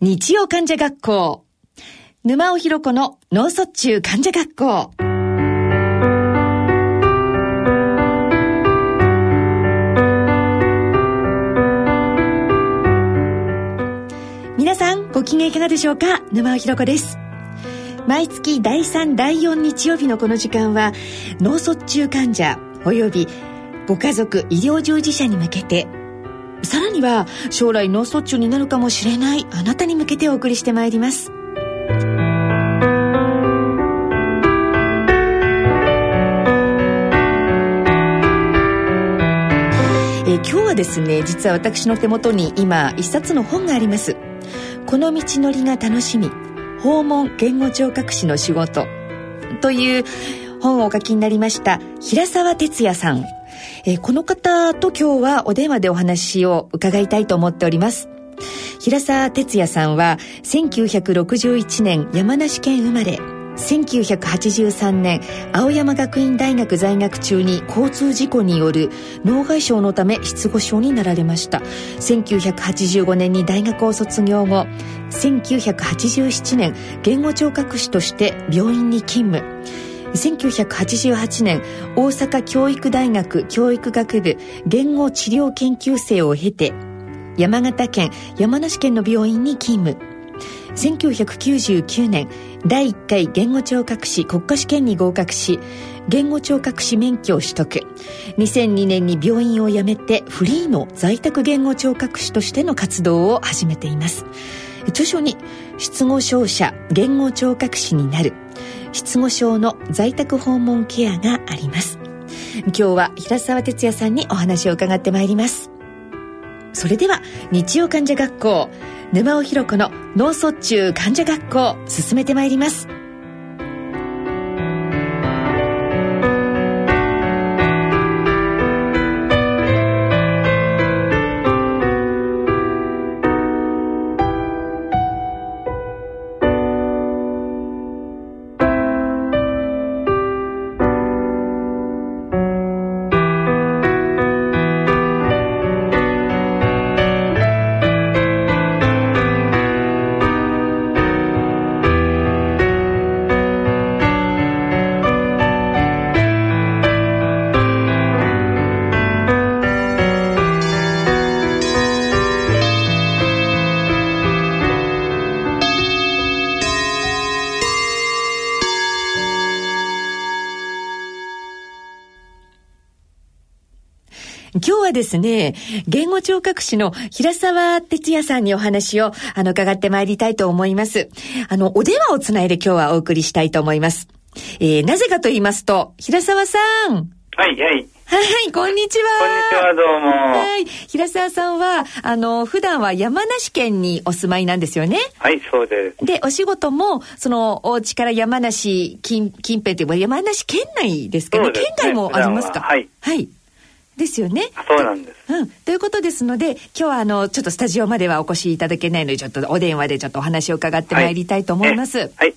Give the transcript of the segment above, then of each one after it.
日曜患者学校。沼尾ひろ子の脳卒中患者学校。皆さん、ご機嫌いかがでしょうか？沼尾ひろ子です。毎月第3、第4日曜日のこの時間は、脳卒中患者及びご家族、医療従事者に向けてさらには将来脳卒中になるかもしれないあなたに向けてお送りしてまいります。え今日はですね実は私の手元に今一冊の本があります。この道のりが楽しみ訪問言語聴覚士の仕事という本をお書きになりました平沢哲也さん。えー、この方と今日はお電話でお話を伺いたいと思っております。平沢哲也さんは1961年山梨県生まれ。1983年青山学院大学在学中に交通事故による脳外傷のため失語症になられました。1985年に大学を卒業後1987年言語聴覚士として病院に勤務。1988年大阪教育大学教育学部言語治療研究生を経て山形県山梨県の病院に勤務。1999年第1回言語聴覚士国家試験に合格し言語聴覚士免許を取得。2002年に病院を辞めてフリーの在宅言語聴覚士としての活動を始めています。著書に失語症者言語聴覚士になる。失語症の在宅訪問ケアがあります。今日は平沢哲也さんにお話を伺ってまいります。それでは日曜患者学校沼尾ひろ子の脳卒中患者学校進めてまいります。ですね、言語聴覚士の平沢哲也さんにお話を、あの、伺ってまいりたいと思います。あの、お電話をつないで今日はお送りしたいと思います。えー、なぜかと言いますと、平沢さん。はい、はい。はい、こんにちは。こんにちは、どうも。はい。平沢さんは、あの、普段は山梨県にお住まいなんですよね。はい、そうです。で、お仕事も、その、お家から山梨近、近辺というか、山梨県内ですかね。ね県外もありますか？はい。はい。ですよね。そうなんです。うん。ということですので、今日はあの、ちょっとスタジオまではお越しいただけないので、ちょっとお電話でちょっとお話を伺ってまいりたいと思います。はい。はい、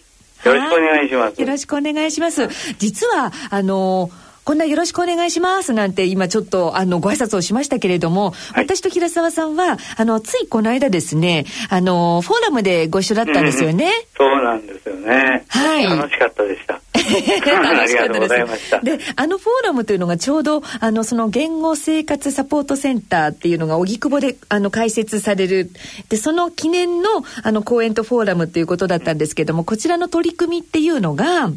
よろしくお願いします。よろしくお願いします。実は、あのこんなよろしくお願いしますなんて今ちょっとあのご挨拶をしましたけれども、はい、私と平沢さんはあのついこの間ですねあのフォーラムでご一緒だったんですよね、うん、そうなんですよねはい楽しかったでした楽しかったです。で、あのフォーラムというのがちょうど、あの、その言語生活サポートセンターっていうのが荻窪で、あの、開設される。で、その記念の、あの、講演とフォーラムということだったんですけども、こちらの取り組みっていうのが、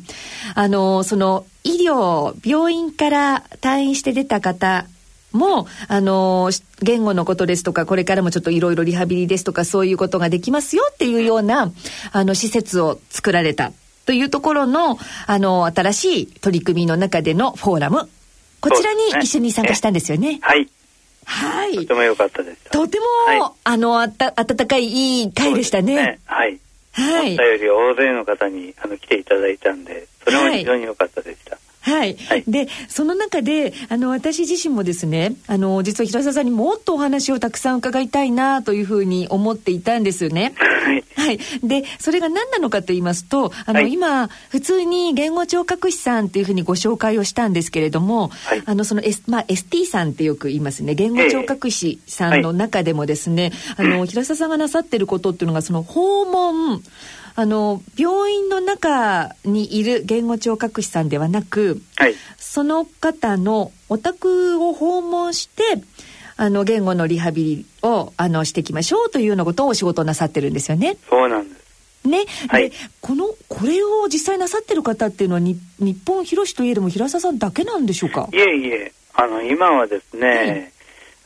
あの、その、医療、病院から退院して出た方も、あの、言語のことですとか、これからもちょっといろいろリハビリですとか、そういうことができますよっていうような、あの、施設を作られたというところの、あの、新しい取り組みの中でのフォーラム。こちらに一緒に参加したんですよね。はい。はい。とても良かったです。とても、はい、あの、あた、温かいいい会でしたね。ねはい。はい。思ったより大勢の方に、あの、来ていただいたんで、それも非常に良かったでした。はい、はい、でその中であの私自身もですねあの実は平沢さんにもっとお話をたくさん伺いたいなというふうに思っていたんですよね。はい、はい、でそれが何なのかと言いますとあの、はい、今普通に言語聴覚士さんっていうふうにご紹介をしたんですけれども、はい、あのその、S まあ、ST さんってよく言いますね。言語聴覚士さんの中でもですね、あの 平沢さんがなさってることっていうのがその訪問あの病院の中にいる言語聴覚士さんではなく、はい、その方のお宅を訪問してあの言語のリハビリをあのしていきましょうというようなことをお仕事なさってるんですよね。そうなんです。ね、はい、でこのこれを実際なさってる方っていうのはに日本広しといえども平沢さんだけなんでしょうか？いえいえ。あの今はですね、はい、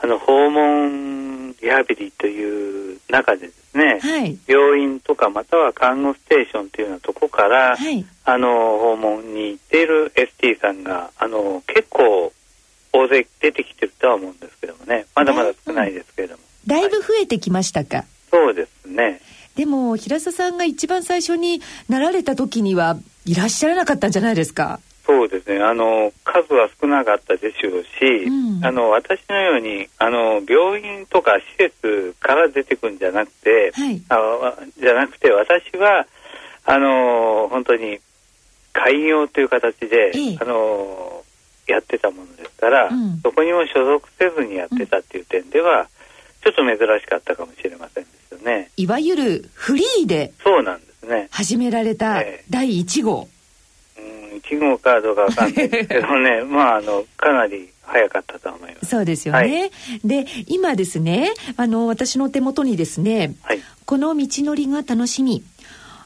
あの訪問リハビリという中でですね、はい、病院とかまたは看護ステーションというようなとこから、はい、あの訪問に行っている ST さんがあの結構大勢出てきてるとは思うんですけどもね。まだまだ少ないですけれども、だいぶ増えてきましたか、そうですね。でも平佐さんが一番最初になられた時にはいらっしゃらなかったんじゃないですか？そうですね。あの数は少なかったでしょうし、うん、あの私のようにあの病院とか施設から出てくるんじゃなくて、はい、あじゃなくて私はあの本当に開業という形で、ええ、あのやってたものですから、うん、そこにも所属せずにやってたっていう点では、うん、ちょっと珍しかったかもしれませんですよね。いわゆるフリーでそうなんですね。始められた第1号。うん、1号かどうかわかんないですけどね まああのかなり早かったと思います。そうですよね。はい、で、今ですね、あの、私の手元にですね、はい、この道のりが楽しみ、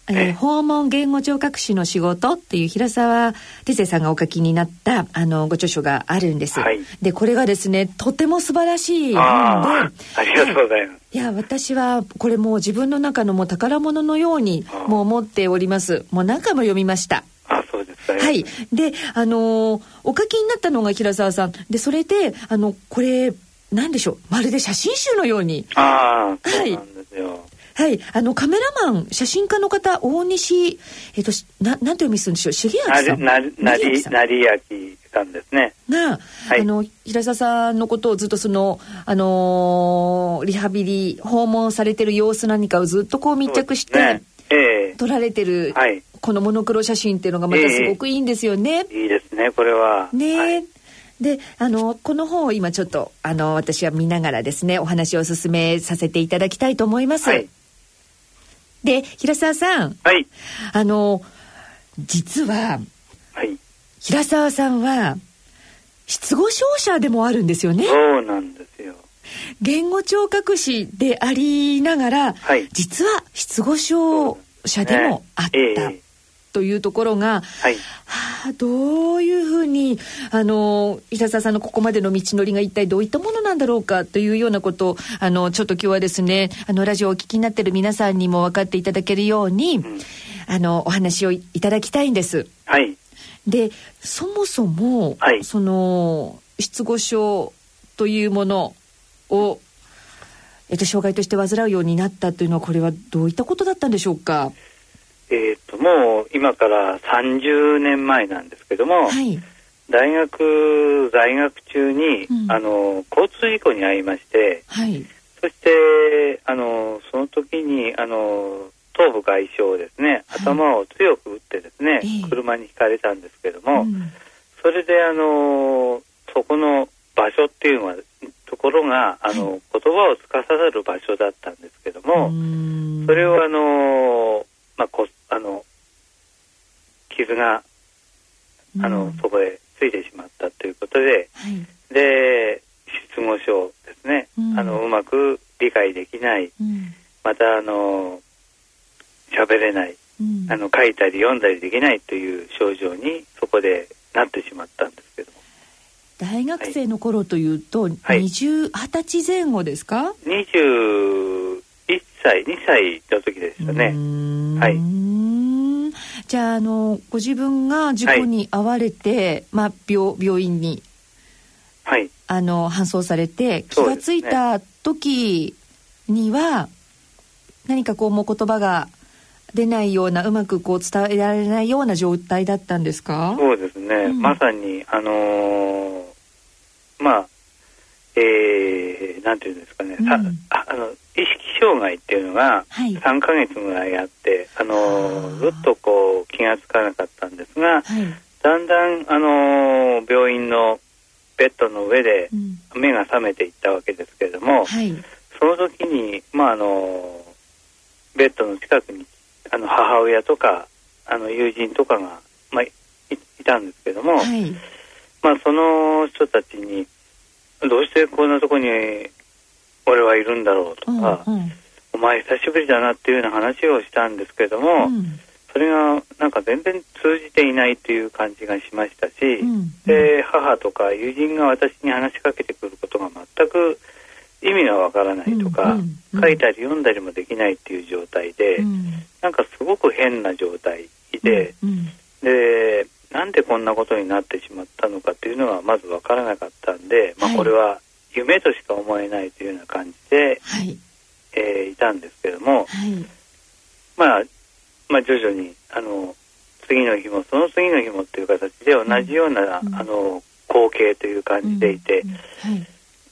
えー、訪問言語聴覚士の仕事っていう平沢哲也さんがお書きになったあのご著書があるんです。はい、でこれがですねとても素晴らしい本でありがとうございます。いや私はこれもう自分の中のもう宝物のようにもう思っております。もう何回も読みました。あそうです。か、はい。であのー、お書きになったのが平沢さん。でそれであのこれなんでしょう。まるで写真集のように。ああそうなんですよ。はい。はい、あのカメラマン写真家の方大西えっ、とななんて読みするんでしょう。重明さん。ななりなりやきさんですね。が、はい、あの平沢さんのことをずっとそのあのー、リハビリ訪問されてる様子何かをずっとこう密着して、ね。えー、撮られてる、はい、このモノクロ写真っていうのがまたすごくいいんですよね、えー、いいですねこれはね、はいであのこの本を今ちょっとあの私は見ながらですねお話を進めさせていただきたいと思います。はい、で、平沢さん。はい。あの、実は、はい。平沢さんは、失語症者でもあるんですよね。そうなんですよ。言語聴覚士でありながら、はい、実は失語症者でもあった。えーというところが、はい、はあ、どういうふうにあの平沢さんのここまでの道のりが一体どういったものなんだろうかというようなことをあのちょっと今日はですねあのラジオをお聞きになってる皆さんにも分かっていただけるように、うん、あのお話をいただきたいんです。はい、でそもそも、はい、その失語症というものをえっと、障害として患うようになったというのはこれはどういったことだったんでしょうか？えーと、もう今から30年前なんですけども、はい、大学在学中に、うん、あの交通事故に遭いまして、はい、そしてあのその時にあの頭部外傷ですね、頭を強く打ってですね、車にひかれたんですけども、うん、それであのそこの場所っていうのはところがあの、はい、言葉を司る場所だったんですけども、それをあのまあ、こあの傷があの、うん、そこへついてしまったということで、はい、で失語症ですね、うん、あのうまく理解できない、うん、またあの喋れない、あの書いたり読んだりできないという症状にそこでなってしまったんですけども。大学生の頃というと、はい、20, 20歳前後ですか？21歳2歳の時でしたね。はい。じゃああのご自分が事故に遭われて、はい、まあ、病病院に、はい、あの搬送されて気が付いた時には、ね、何かこうもう言葉が出ないようなうまくこう伝えられないような状態だったんですか？そうですね、うん、まさにあのー、まあえー、なんていうんですかね、うん、あの意識障害っていうのが3か月ぐらいあって、はい、あのー、ずっとこう気が付かなかったんですが、はい、だんだん、あのー、病院のベッドの上で目が覚めていったわけですけれども、はい、その時に、まああのベッドの近くにあの母親とかあの友人とかが、まあ、いいたんですけども、はい、まあ、その人たちにどうしてこんなとこに俺はいるんだろうとか、うんうん、お前久しぶりだなっていうような話をしたんですけども、うん、それがなんか全然通じていないという感じがしましたし、うんうん、で母とか友人が私に話しかけてくることが全く意味がわからないとか、うんうんうん、書いたり読んだりもできないっていう状態で、うん、なんかすごく変な状態で、うんうん、でなんでこんなことになってしまったのかっていうのはまずわからなかったんで、まあ、これは夢としか思えないというような感じで、はい、えー、いたんですけども、はい、まあ、まあ徐々にあの次の日もその次の日もっていう形で同じような、うん、あの光景という感じでいて、うんうんはい、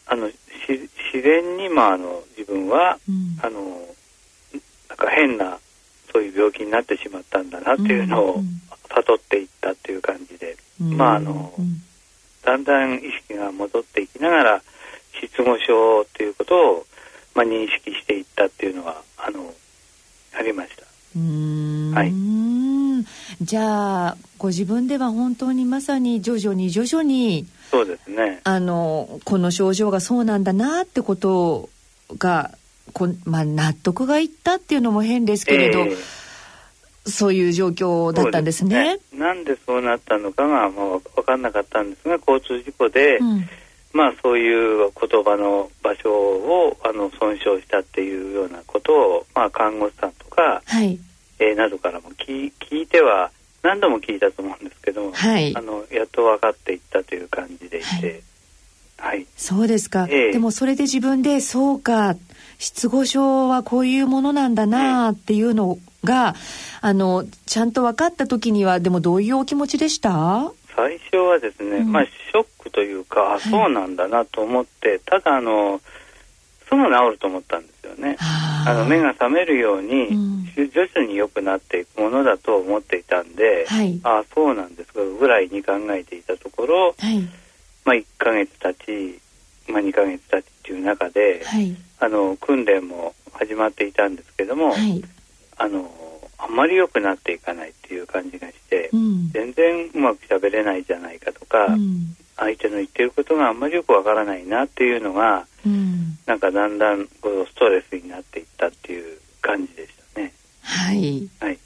あの自然に、まあ、あの自分は、うん、あのなんか変なそういう病気になってしまったんだなっていうのを悟っていったっていう感じで、うん、まああの、だんだん意識が戻っていきながら失語症ということを、まあ、認識していったっていうのはあのありました。はい、じゃあご自分では本当にまさに徐々に徐々にそうですね。あのこの症状がそうなんだなってことがこ、まあ、納得がいったっていうのも変ですけれど、えー、そういう状況だったんですね。すね。なんでそうなったのかが、まあ、分かんなかったんですが交通事故で、うん、まあ、そういう言葉の場所をあの損傷したっていうようなことを、まあ、看護師さんとか、はい。えー、などからも聞聞いては何度も聞いたと思うんですけども、はい、あのやっと分かっていったという感じでいて、はい、はい、そうですか、えー、でもそれで自分でそうか失語症はこういうものなんだなっていうのが、あのちゃんと分かった時にはでもどういうお気持ちでした？最初はですね、うん、まあショックというか、あそうなんだなと思って、ただあのすぐ治ると思ったんですよね。あの目が覚めるように、うん、徐々に良くなっていくものだと思っていたんで、はい、あそうなんですかぐらいに考えていたところ、はい、まあ1ヶ月経ち、まあ、2ヶ月経ちっていう中で、はい、あの訓練も始まっていたんですけども、あのあんまり良くなっていかないっていう感じがして、うん、全然うまく喋れないじゃないかとか、うん、相手の言ってることがあんまりよくわからないなっていうのが、うん、なんかだんだんこうストレスになっていったっていう感じでしたね。はい。はい。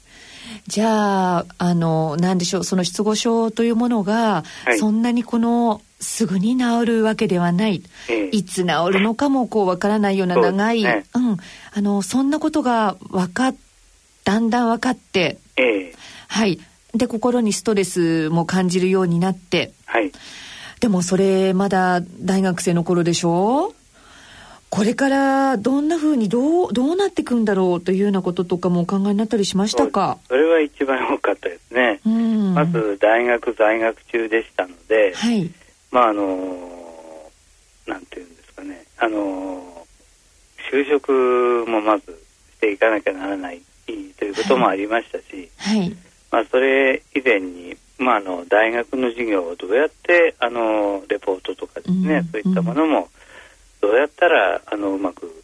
じゃあ、あの、なんでしょう、その失語症というものが、はい、そんなにこの、すぐに治るわけではない。えいつ治るのかもこうわからないような長い、うね、うん。あの、そんなことが分かっ、だんだん分かって、えはい。で、心にストレスも感じるようになって、はい。でもそれまだ大学生の頃でしょ？これからどんなふうにどうどうなっていくんだろうというようなこととかもお考えになったりしましたか？それは一番多かったですね、まず大学在学中でしたので、はい、まああのなんていうんですかね。あの就職もまずしていかなきゃならないということもありましたし、はい、まあ、それ以前にまあ、あの大学の授業をどうやってあのレポートとかですね、うん、そういったものもどうやったらあのうまく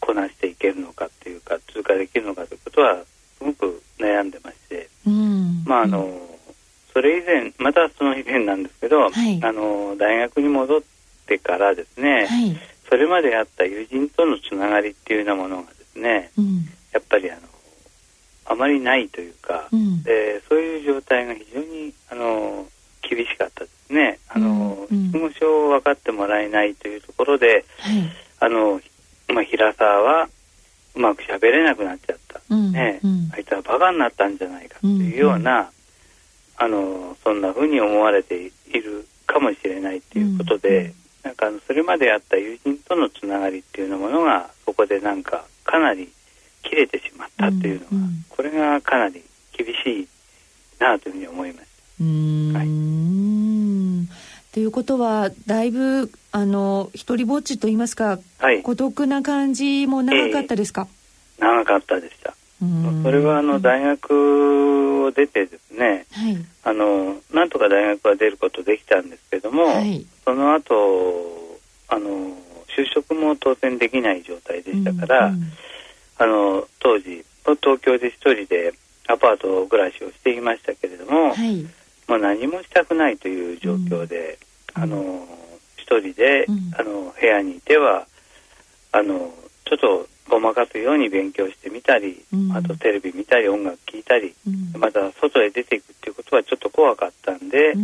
こなしていけるのかっていうか通過できるのかということはすごく悩んでまして、うん、まああのそれ以前またその以前なんですけど、はい、あの大学に戻ってからですね、はい、それまであった友人とのつながりっていうようなものがですね、うん、やっぱりあのあまりないというか、うん、えー、そういう状態が非常にあの厳しかったですね。あの、失語症を分かってもらえないというところで、あの、まあ、平沢はうまく喋れなくなっちゃった。うん、ね、うん、あいつはバカになったんじゃないかというような、うん、あの、そんなふうに思われているかもしれないということで、なんかそれまであった友人とのつながりっていうようなものが、そこでなんかかなり切れてしまったっていうのは、うんうん、これがかなり厳しいなというふうに思いました。うん、はい。ということはだいぶあの一人ぼっちと言いますか、はい、孤独な感じも長かったですか、えー、長かったでした。それはあの大学を出てですね、はい、あのなんとか大学は出ることできたんですけども、はい、その後あの就職も当然できない状態でしたから、うんうん、あの当時東京で一人でアパート暮らしをしていましたけれども、はい、もう何もしたくないという状況で、あの一人で、うん、あの部屋にいてはあのちょっとごまかすように勉強してみたり、うん、あとテレビ見たり音楽聴いたり、うん、また外へ出ていくっていうことはちょっと怖かったんで、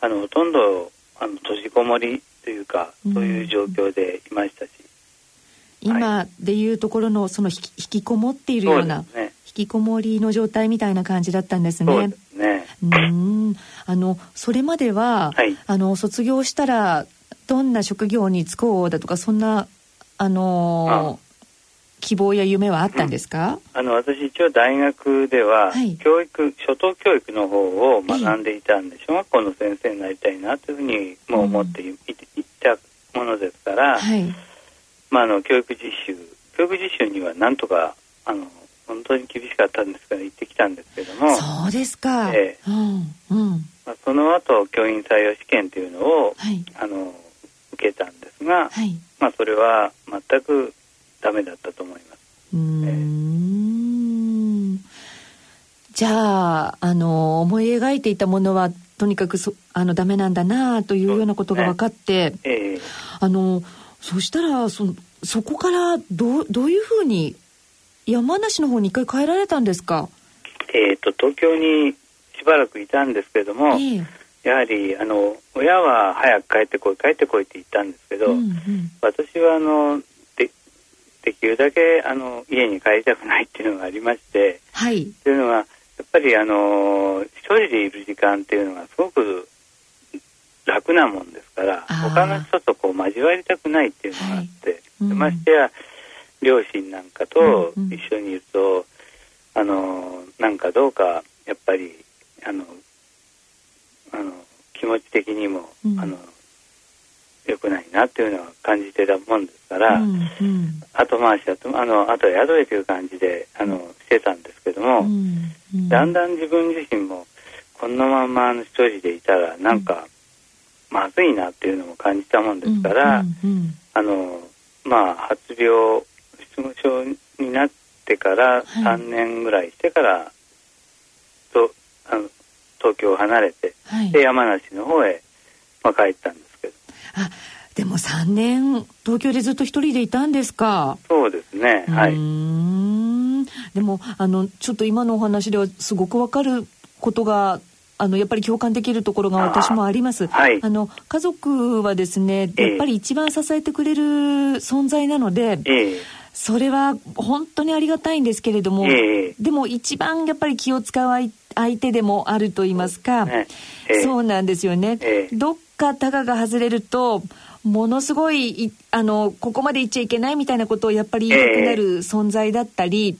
あのほとんどあの閉じこもりというか、そういう状況でいましたし。今でいうところのその引き引きこもっているような、ね、引きこもりの状態みたいな感じだったんですね。そうですね。うん。あのそれまでは、はい、あの卒業したらどんな職業に就こうだとかそんなあの希望や夢はあったんですか、うん、あの私一応大学では、はい、教育初等教育の方を学んでいたんで、小学校の先生になりたいなというふうにも思ってい,、たものですから、はい、まあ、あの教育実習教育実習にはなんとかあの本当に厳しかったんですから行ってきたんですけども。そうですか、えーうんうん。まあ、その後教員採用試験というのを、はい、あの受けたんですが、はい、まあ、それは全くダメだったと思います。うん、えー、じゃああの思い描いていたものはとにかくそあのダメなんだなというようなことが分かって、ねえ。ー、あのそしたらそそこからどどういうふうに山梨の方に一回帰られたんですか？えっ、と東京にしばらくいたんですけども、えー、やはりあの親は早く帰ってこい帰ってこいって言ったんですけど、うんうん、私はあのでできるだけあの家に帰りたくないっていうのがありまして、はい、というのはやっぱりあの一人でいる時間っていうのがすごく楽なもんですから他の人とこう交わりたくないっていうのがあって、はい。うん、ましてや両親なんかと一緒にいると、うんうん、あのなんかどうかやっぱりあのあの気持ち的にも、うん、あの良くないなっていうのは感じてたもんですから、うんうん、後回しだとあの後宿へという感じであのしてたんですけども、うんうん、だんだん自分自身もこのまま一人でいたらなんか、まずいなっていうのも感じたもんですから、あのまあ発病失語症になってから3年ぐらいしてから、はい、とあの東京を離れて、はい、で山梨の方へ、まあ、帰ったんですけど。あでも3年東京でずっと一人でいたんですか？そうですねはい。でもあのちょっと今のお話ではすごくわかることがあのやっぱり共感できるところが私もあります。あはい、あの家族はですね、やっぱり一番支えてくれる存在なので、えー、それは本当にありがたいんですけれども、えー、でも一番やっぱり気を使う相手でもあると言いますか、えー、そうなんですよね。えー、どっかタガが外れるとものすごいあのここまで言っちゃいけないみたいなことをやっぱり言いたくなる存在だったり、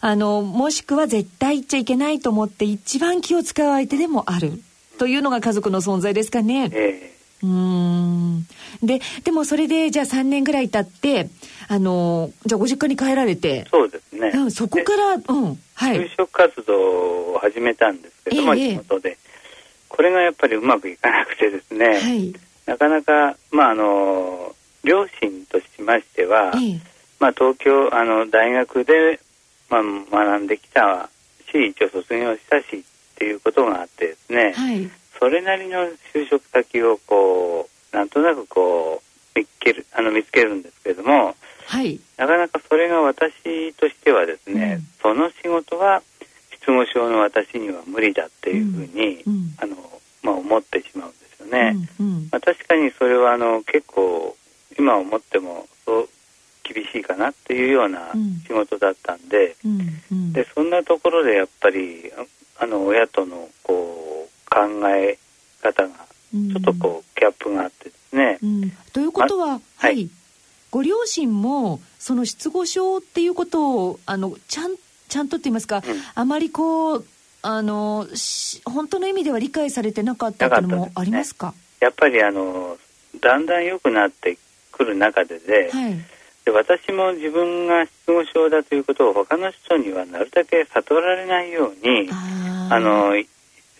あのもしくは絶対言っちゃいけないと思って一番気を使う相手でもある。というのが家族の存在ですかね。うん。ででもそれでじゃあ3年ぐらい経ってあのじゃあご実家に帰られてそうですね、うん、そこからうんはい。就職活動を始めたんですけども、えー、地元で。これがやっぱりうまくいかなくてですね、はい、なかなかまああの両親としましては、えー、まあ東京あの大学で、まあ、学んできたし一応卒業したしっていうことがあってですね、はい、それなりの就職先をこうなんとなくこう見つけるあの見つけるんですけれども、はい、なかなかそれが私としてはですね、うん、その仕事は失語症の私には無理だっていうふうに、うん、あのまあ、思ってしまうんですよね。うんうん、まあ、確かにそれはあの結構今思ってもそう厳しいかなっていうような仕事だったんでうんうん、でそんなところでやっぱりあの親とのこう考え方がちょっとこうギャップがあってですね。ということは、ま、はい、はい。ご両親もその失語症っていうことをあのちゃんちゃんとって言いますか、うん、あまりこうあの本当の意味では理解されてなかったというのもありますか、ね、やっぱりあのだんだん良くなってくる中でではい、で私も自分が失語症だということを他の人にはなるだけ悟られないようにあの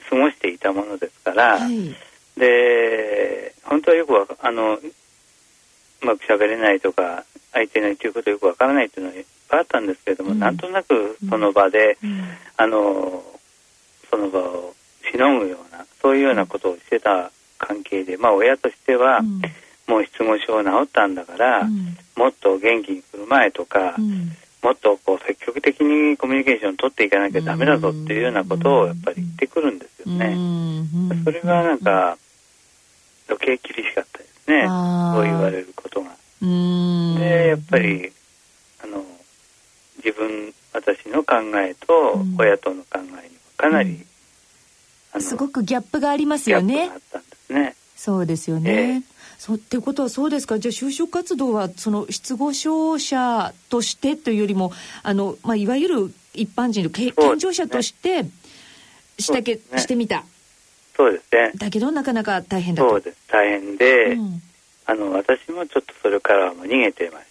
過ごしていたものですから、はい、で本当はよくわあのうまく喋れないとか相手の言ってることよくわからないというのはいっぱいあったんですけれども、うん、なんとなくその場で、うん、あのその場をしのぐようなそういうようなことをしてた関係で、まあ、親としては、うん、もう失語症治ったんだから、もっと元気に振る舞えとか、もっとこう積極的にコミュニケーションを取っていかなきゃダメだぞっていうようなことをやっぱり言ってくるんですよね。それがなんか余計厳しかったですねそう言われることが。でやっぱりあの自分私の考えと親との考えにはかなり、すごくギャップがありますよね。ね。そうですよね。えーそうっていうことはそうですか？じゃあ就職活動はその失語症者としてというよりもあの、まあ、いわゆる一般人の健常者としてしたけ、ね、してみた。そうですね。だけどなかなか大変だと。そうです。大変で、うん、あの私もちょっとそれからも逃げてまし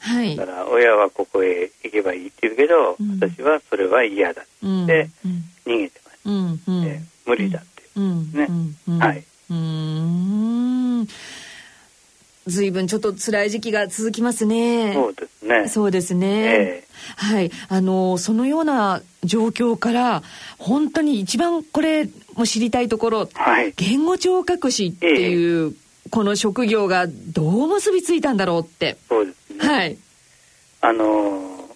た。はい。だから親はここへ行けばいいって言うけど、うん、私はそれは嫌だって、うん、逃げてました、うんうん、無理だってうんね、はい。うん随分ちょっと辛い時期が続きますね。そうですね。そうですね。えー、はい。あの、そのような状況から、本当に一番これも知りたいところ、はい、言語聴覚士っていう、この職業がどう結びついたんだろうって。そうですね。はい。あの、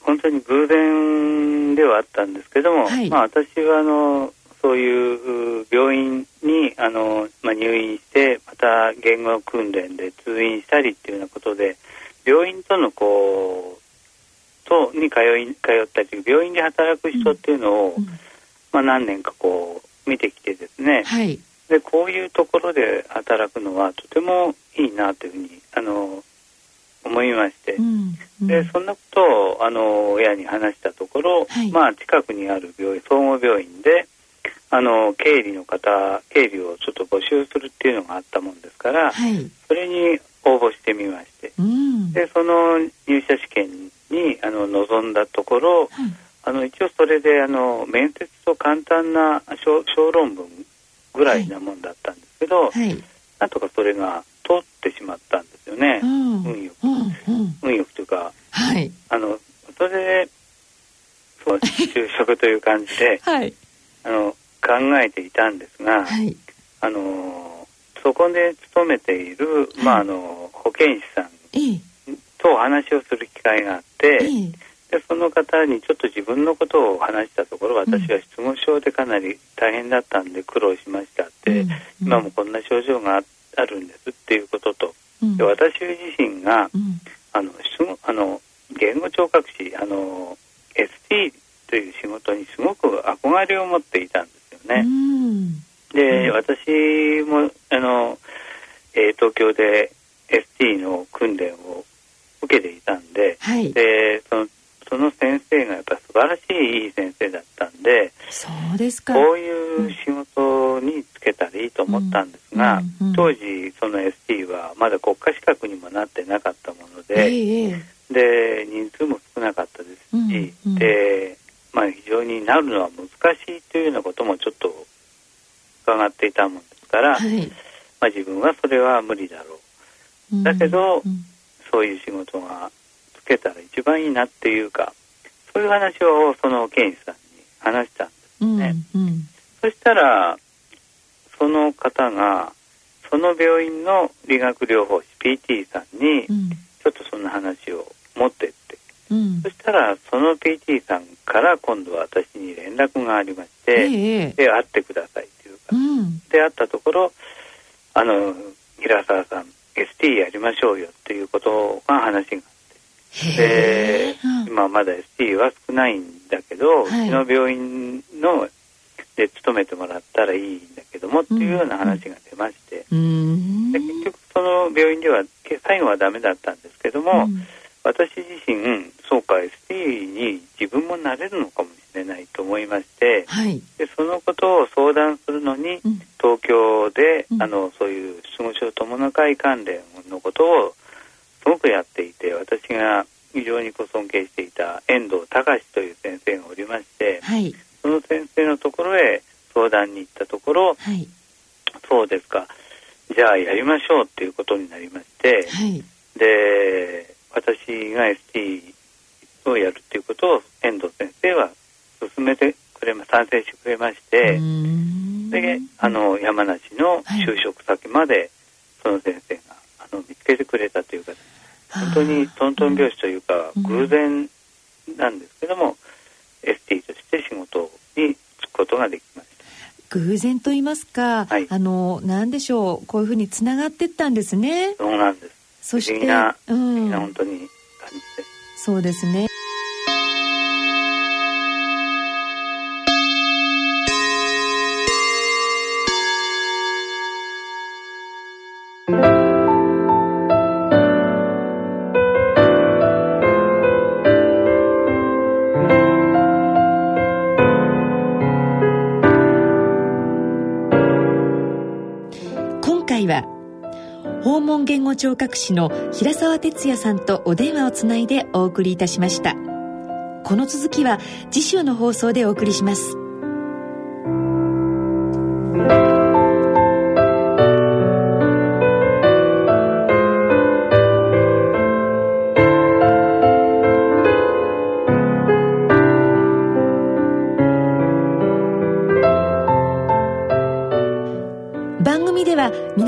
本当に偶然ではあったんですけども、はい、まあ私はあの、そういう病院にあの、まあ、入院してまた言語訓練で通院したりっていうようなことで病院とのこうとに通い通ったり病院で働く人っていうのを、うん、まあ、何年かこう見てきてですね、はい、でこういうところで働くのはとてもいいなというふうにあの思いまして、うん。うん、でそんなことをあの親に話したところ、はい、まあ近くにある病院総合病院であの経理の方経理をちょっと募集するっていうのがあったもんですから、はい、それに応募してみまして、うん、でその入社試験にあの臨んだところ、はい、あの一応それであの面接と簡単な小小論文ぐらいなもんだったんですけど、はい、なんとかそれが通ってしまったんですよね、うん、運よく、うんうん、運よくというか、はい、あのそれでそう就職という感じで、考えていたんですが、はい、あのそこで勤めている、まあ、あの保健師さんとお話をする機会があって、でその方にちょっと自分のことを話したところ私は失語症でかなり大変だったんで苦労しましたって、うん、今もこんな症状があるんですっていうことと、うん、で私自身が、うん、あのあの言語聴覚士あの ST という仕事にすごく憧れを持っていたんですね。で、私もあの、えー、東京で ST の訓練を受けていたんで、はい、でそのその先生がやっぱ素晴らしいいい先生だったんでそうですか。こういう仕事につけたらいいと思ったんですが、うん。うん。うん、当時その ST はまだ国家資格にもなってなかったもので、えー、で人数も少なかったですし、うん。うん、でまあ、非常になるのは難しいというようなこともちょっと伺っていたもんですから、はい、まあ、自分はそれは無理だろう。だけど、うん、そういう仕事がつけたら一番いいなっていうかそういう話をその検事さんに話したんですね。うんうん、そしたらその方がその病院の理学療法士 PT さんに、ちょっとそんな話を持ってって、うん、そしたらその PT さんから今度は私に連絡がありまして、えー、で会ってくださいといで会ったところあの平沢さん ST やりましょうよっていうことが話があって。で、うん、今まだ ST は少ないんだけど、はい、うちの病院ので勤めてもらったらいいんだけどもっていうような話が出まして、うん、で結局その病院では最後はダメだったんですけども、うん、私自身そうか ST に自分もなれるのかもしれないと思いまして、はい、でそのことを相談するのに、うん、東京で、うん、あのそういう失語症友の会関連のことをすごくやっていて私が非常にご尊敬していた遠藤隆という先生がおりまして、はい、その先生のところへ相談に行ったところ、はい、そうですか。じゃあやりましょうっていうことになりまして、はい、で私が ST をやるっていうことを遠藤先生は進めてくれま賛成してくれましてであの山梨の就職先までその先生があの見つけてくれたというか本当にトントン拍子というか偶然なんですけども、ST として仕事に就くことができました。偶然と言いますか、はい、あの何でしょうこういうふうにつながっていったんですね。そうなんです。そして、うん、本当に。そうですね。訪問言語聴覚士の平沢哲也さんとお電話をつないでお送りいたしました。この続きは次週の放送でお送りします。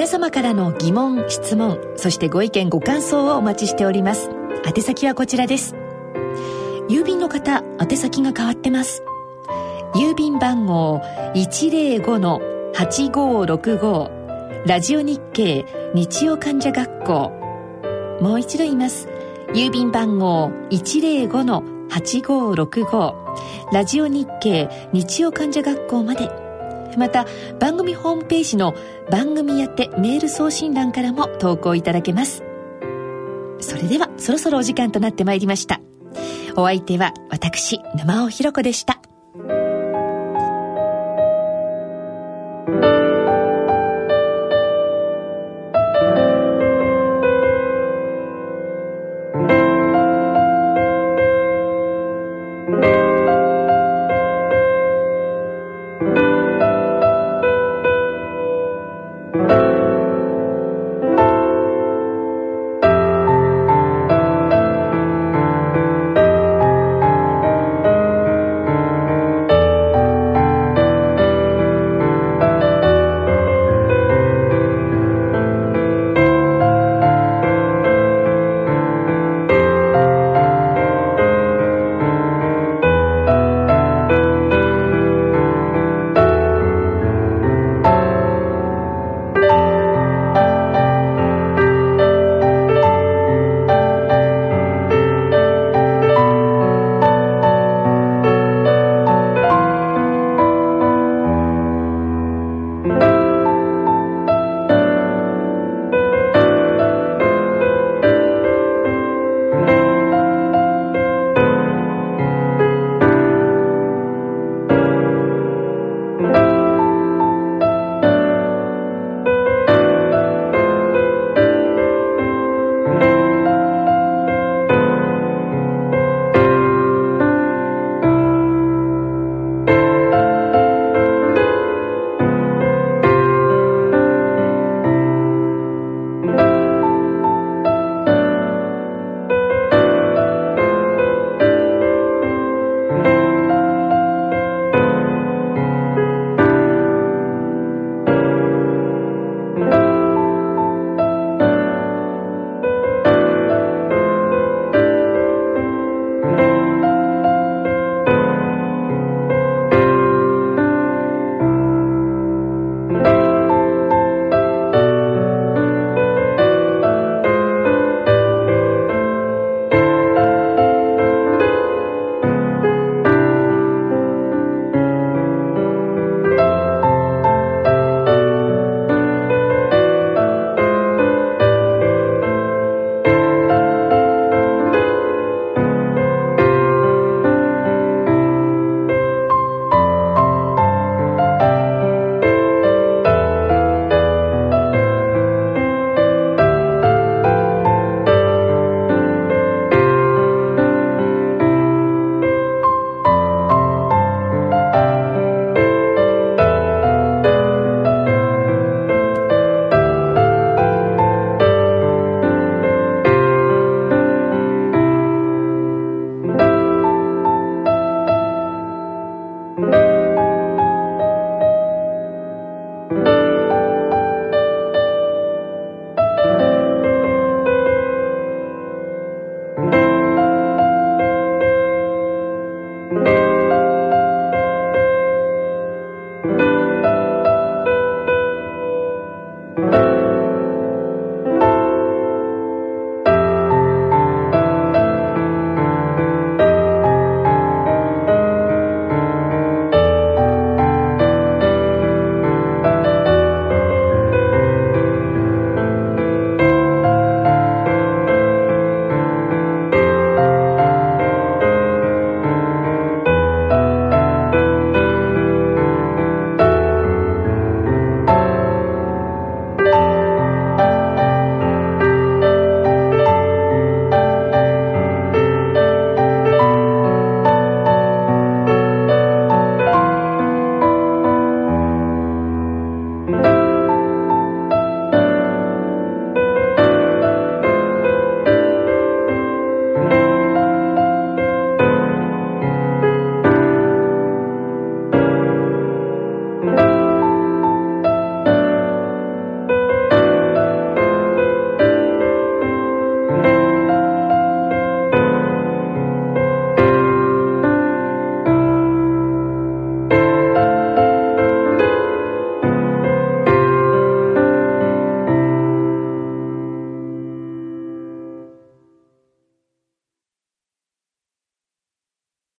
皆様からの疑問、質問、そしてご意見、ご感想をお待ちしております。宛先はこちらです。郵便の方、宛先が変わってます。郵便番号105-8565ラジオ日経日曜患者学校もう一度言います郵便番号105-8565ラジオ日経日曜患者学校までまた番組ホームページの番組宛てメール送信欄からも投稿いただけます。それではそろそろお時間となってまいりました。お相手は私沼尾ひろ子でした。